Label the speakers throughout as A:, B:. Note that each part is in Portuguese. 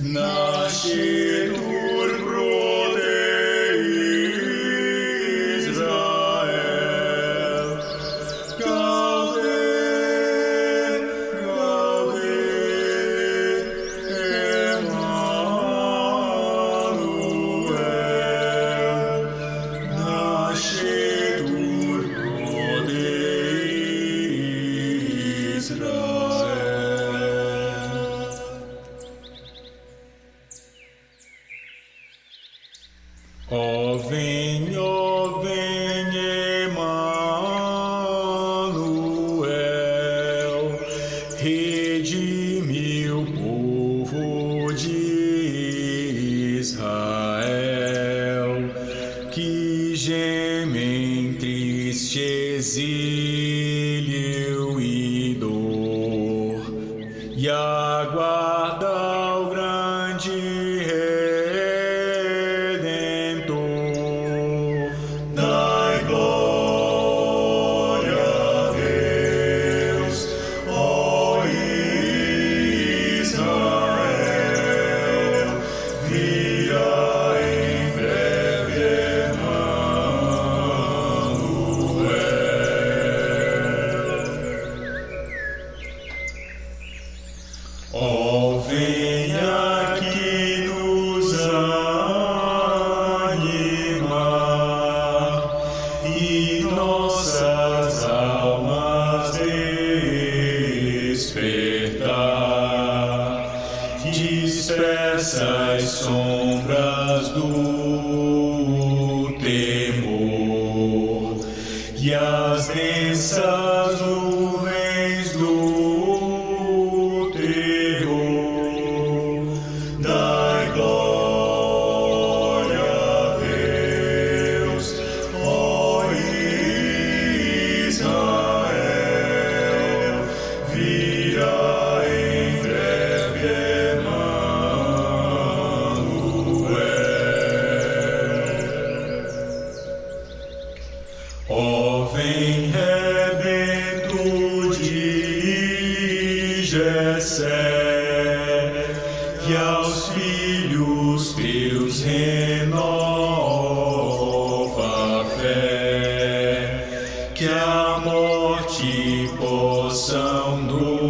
A: Nasce Israel, que gemem triste exílio e dor, e aguarda. Dispersa as sombras do temor e as densas nuvens do terror. Dai glória a Deus, ó Israel, Ó rebento de Jessé, que aos filhos teus renova fé, que a morte possam dominar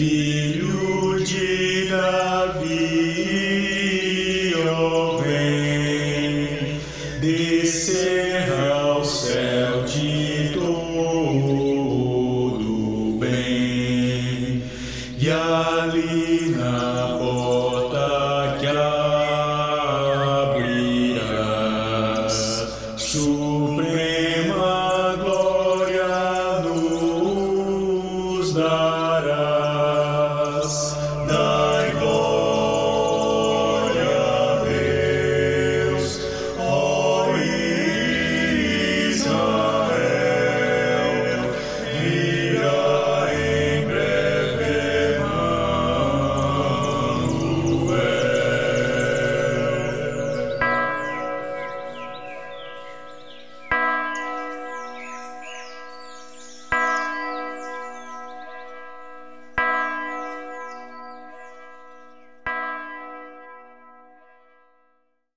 A: Filho de Davi, ó oh vem, descer ao céu de todo bem, e ali na porta que abrirás, suprema glória nos dará.